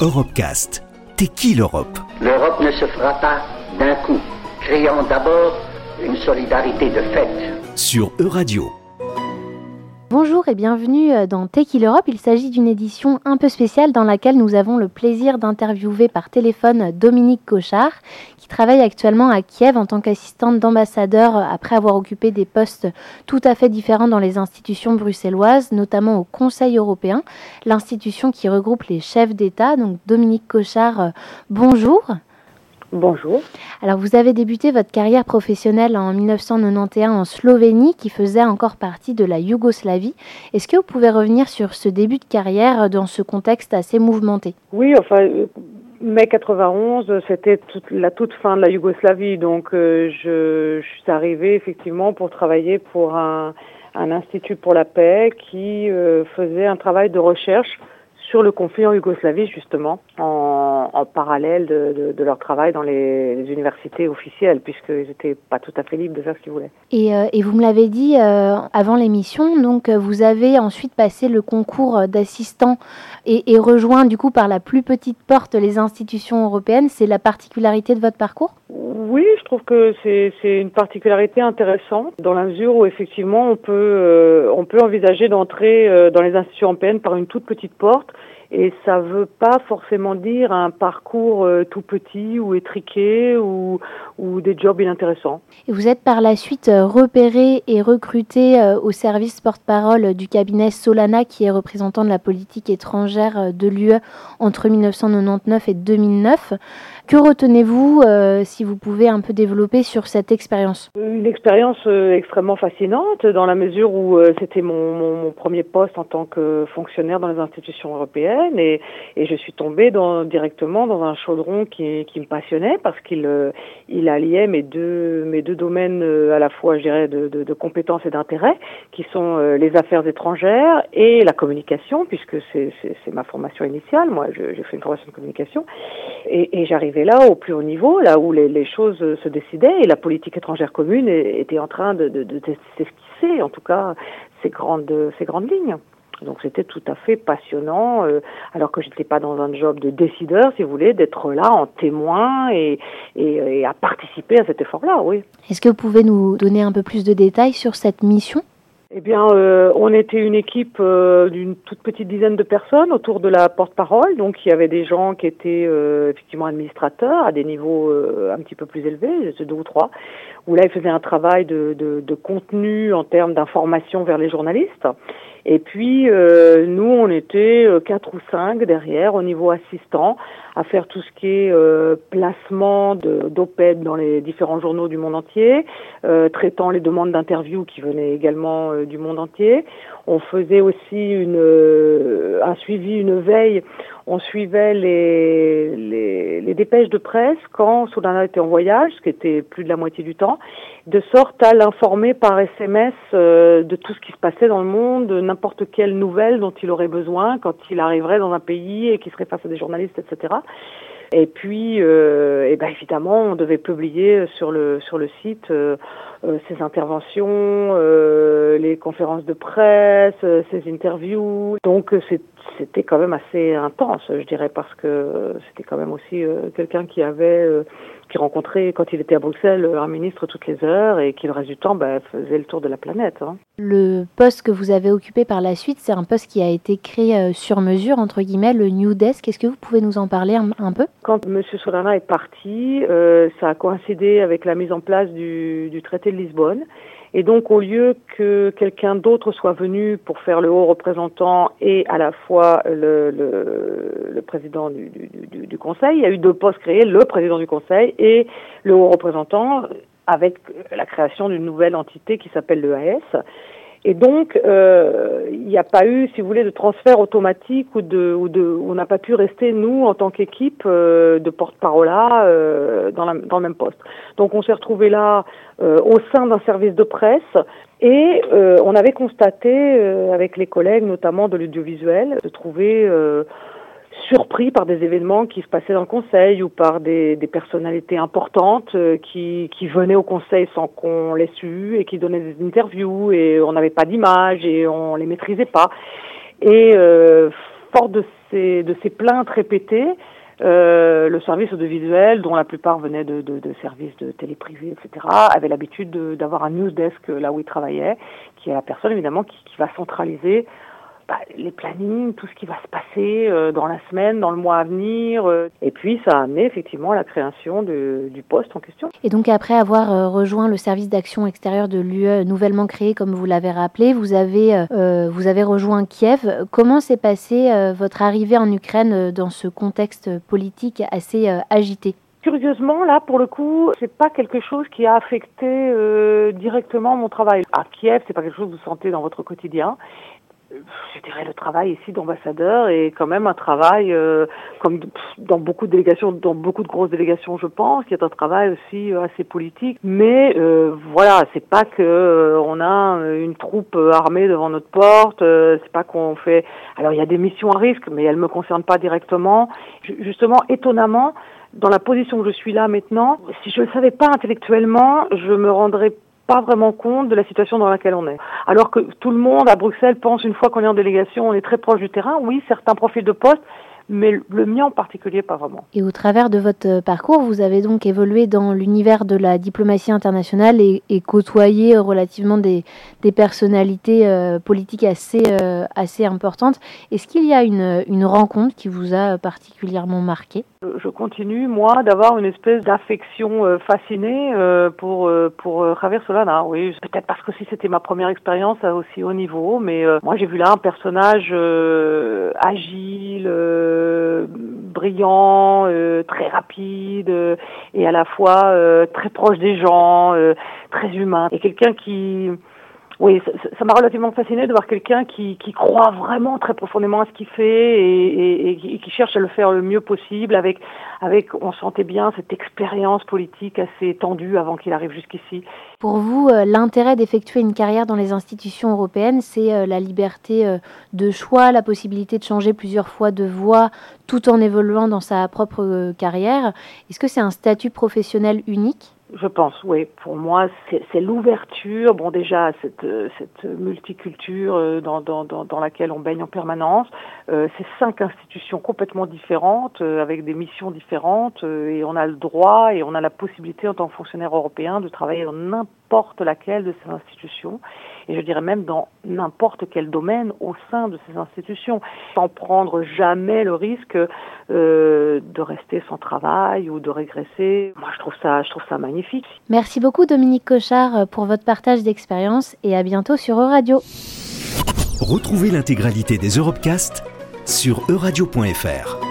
Europecast. T'es qui l'Europe? L'Europe ne se fera pas d'un coup. Créons d'abord une solidarité de fait. Sur Euradio. Bonjour et bienvenue euh, dans Tech Europe. Il s'agit d'une édition un peu spéciale dans laquelle nous avons le plaisir d'interviewer par téléphone Dominique Cochard, qui travaille actuellement à Kiev en tant qu'assistante d'ambassadeur euh, après avoir occupé des postes tout à fait différents dans les institutions bruxelloises, notamment au Conseil européen, l'institution qui regroupe les chefs d'État. Donc Dominique Cochard, euh, bonjour. Bonjour. Alors vous avez débuté votre carrière professionnelle en 1991 en Slovénie qui faisait encore partie de la Yougoslavie. Est-ce que vous pouvez revenir sur ce début de carrière dans ce contexte assez mouvementé? Oui, enfin mai 91, c'était la toute fin de la Yougoslavie, donc euh, je, je, suis arrivée effectivement pour travailler pour un, un institut pour la paix qui euh, faisait un travail de recherche sur le conflit en Yougoslavie, justement, en, en parallèle de, de, de, leur travail dans les, les universités officielles, puisqu'ils n'étaient pas tout à fait libres de faire ce qu'ils voulaient. Et, euh, et, vous me l'avez dit euh, avant l'émission, donc euh, vous avez ensuite passé le concours d'assistant et, et, rejoint du coup par la plus petite porte les institutions européennes. C'est la particularité de votre parcours? Oui, je trouve que c'est une particularité intéressante, dans la mesure où effectivement on peut, euh, on peut envisager d'entrer dans les institutions européennes par une toute petite porte et ça veut pas forcément dire un parcours euh, tout petit ou étriqué ou, ou des jobs inintéressants. Et vous êtes par la suite euh, repéré et recruté euh, au service porte-parole du cabinet Solana, qui est représentant de la politique étrangère de l'UE entre 1999 et 2009. Que retenez-vous, euh, si vous pouvez un peu développer sur cette expérience? Une expérience euh, extrêmement fascinante dans la mesure où euh, c'était mon, mon, mon, premier poste en tant que fonctionnaire dans les institutions européennes et, je suis tombée directement dans un chaudron qui, me passionnait parce qu'il il alliait mes deux, domaines à la fois, je dirais, de, compétences et d'intérêt, qui sont les affaires étrangères et la communication, puisque c'est ma formation initiale. Moi, j'ai fait une formation de communication et, j'arrivais là au plus haut niveau, là où les, choses se décidaient et la politique étrangère commune était en train de, de, s'esquisser, en tout cas, ces ces grandes lignes. Donc c'était tout à fait passionnant, euh, alors que j'étais pas dans un job de décideur, si vous voulez, d'être là en témoin et, et, et à participer à cet effort-là, oui. Est-ce que vous pouvez nous donner un peu plus de détails sur cette mission? Eh bien, euh, on était une équipe euh, d'une toute petite dizaine de personnes autour de la porte-parole. Donc, il y avait des gens qui étaient euh, effectivement administrateurs à des niveaux un petit peu plus élevés, deux ou trois, où là, ils faisaient un travail de, de, de contenu en termes d'information vers les journalistes. Et puis, euh, nous, on était euh, quatre ou cinq derrière au niveau assistant à faire tout ce qui est euh, placement d'OPED dans les différents journaux du monde entier, euh, traitant les demandes d'interview qui venaient également euh, du monde entier. On faisait aussi une, euh, un suivi, une veille. On suivait les, les, les dépêches de presse quand Soudana était en voyage, ce qui était plus de la moitié du temps, de sorte à l'informer par SMS euh, de tout ce qui se passait dans le monde, de n'importe quelle nouvelle dont il aurait besoin quand il arriverait dans un pays et qu'il serait face à des journalistes, etc. Et puis, euh, et ben évidemment, on devait publier sur le sur le site euh, euh, ces interventions, euh, les conférences de presse, euh, ces interviews. Donc c'était quand même assez intense, je dirais, parce que c'était quand même aussi quelqu'un qui avait qui rencontrait quand il était à Bruxelles un ministre toutes les heures et qui le reste du temps bah, faisait le tour de la planète. Hein. Le poste que vous avez occupé par la suite, c'est un poste qui a été créé euh, sur mesure, entre guillemets, le New Desk. Est-ce que vous pouvez nous en parler un, un peu? Quand M. Solana est parti, euh, ça a coïncidé avec la mise en place du, du traité de Lisbonne. Et donc, au lieu que quelqu'un d'autre soit venu pour faire le haut représentant et à la fois le, le, président du, du, du, Conseil, il y a eu deux postes créés, le président du Conseil et le haut représentant, avec la création d'une nouvelle entité qui s'appelle l'EAS. Et donc, euh, il n'y a pas eu, si vous voulez, de transfert automatique ou de, ou de, on n'a pas pu rester nous en tant qu'équipe euh, de porte-parole euh, dans, la, dans le même poste. Donc, on s'est retrouvé là euh, au sein d'un service de presse et euh, on avait constaté avec les collègues, notamment de l'audiovisuel, de trouver surpris par des événements qui se passaient dans le conseil ou par des, des personnalités importantes euh, qui, qui venaient au conseil sans qu'on les su et qui donnaient des interviews et on n'avait pas d'image et on les maîtrisait pas. Et euh, force de ces, de ces plaintes répétées, euh, le service audiovisuel, dont la plupart venaient de, de, de services de télé privés, etc., avait l'habitude d'avoir un news desk là où il travaillait, qui est la personne évidemment qui, qui va centraliser bah, les plannings, tout ce qui va se passer euh, dans la semaine, dans le mois à venir. Euh. et puis, ça a amené effectivement à la création de, du poste en question. Et donc, après avoir euh, rejoint le service d'action extérieure de l'UE nouvellement créé, comme vous l'avez rappelé, vous avez, vous avez rejoint Kiev. Comment s'est passée votre arrivée en Ukraine dans ce contexte politique assez agité? Curieusement, là, pour le coup, c'est pas quelque chose qui a affecté euh, directement mon travail. À Kiev, c'est pas quelque chose que vous sentez dans votre quotidien je dirais le travail ici d'ambassadeur est quand même un travail euh, comme dans beaucoup de délégations, dans beaucoup de grosses délégations, je pense, qui est un travail aussi euh, assez politique. Mais euh, voilà, c'est pas que euh, on a une troupe armée devant notre porte, c'est pas qu'on fait. Alors il y a des missions à risque, mais elles me concernent pas directement. Justement, étonnamment, dans la position que je suis là maintenant, si je ne le savais pas intellectuellement, je me rendrais pas vraiment compte de la situation dans laquelle on est. Alors que tout le monde à Bruxelles pense une fois qu'on est en délégation, on est très proche du terrain. Oui, certains profils de poste, mais le mien en particulier, pas vraiment. Et au travers de votre euh, parcours, vous avez donc évolué dans l'univers de la diplomatie internationale et, côtoyé euh, relativement des, des personnalités euh, politiques assez, assez importantes. Est-ce qu'il y a une, une rencontre qui vous a particulièrement marqué? Je continue, moi, d'avoir une espèce d'affection fascinée pour, pour Javier Solana. Oui, peut-être parce que si c'était ma première expérience à aussi haut niveau, mais moi j'ai vu là un personnage agile, brillant, euh, très rapide euh, et à la fois très proche des gens, très humain. Et quelqu'un qui oui, ça m'a relativement fasciné de voir quelqu'un qui, croit vraiment très profondément à ce qu'il fait et, qui cherche à le faire le mieux possible avec, avec, on sentait bien cette expérience politique assez étendue avant qu'il arrive jusqu'ici. Pour vous, euh, l'intérêt d'effectuer une carrière dans les institutions européennes, c'est euh, la liberté euh, de choix, la possibilité de changer plusieurs fois de voie tout en évoluant dans sa propre carrière. Est-ce que c'est un statut professionnel unique? Je pense, oui. Pour moi, c'est l'ouverture, bon déjà, cette, cette multiculture euh, dans, dans, dans, laquelle on baigne en permanence. Euh, ces cinq institutions complètement différentes, euh, avec des missions différentes, euh, et on a le droit et on a la possibilité en tant que fonctionnaire européen de travailler dans n'importe laquelle de ces institutions, et je dirais même dans n'importe quel domaine au sein de ces institutions, sans prendre jamais le risque euh, de rester sans travail ou de régresser. Moi, je trouve ça, je trouve ça magnifique. Merci beaucoup Dominique Cochard pour votre partage d'expérience et à bientôt sur Euradio. Retrouvez l'intégralité des Europecast sur euradio.fr.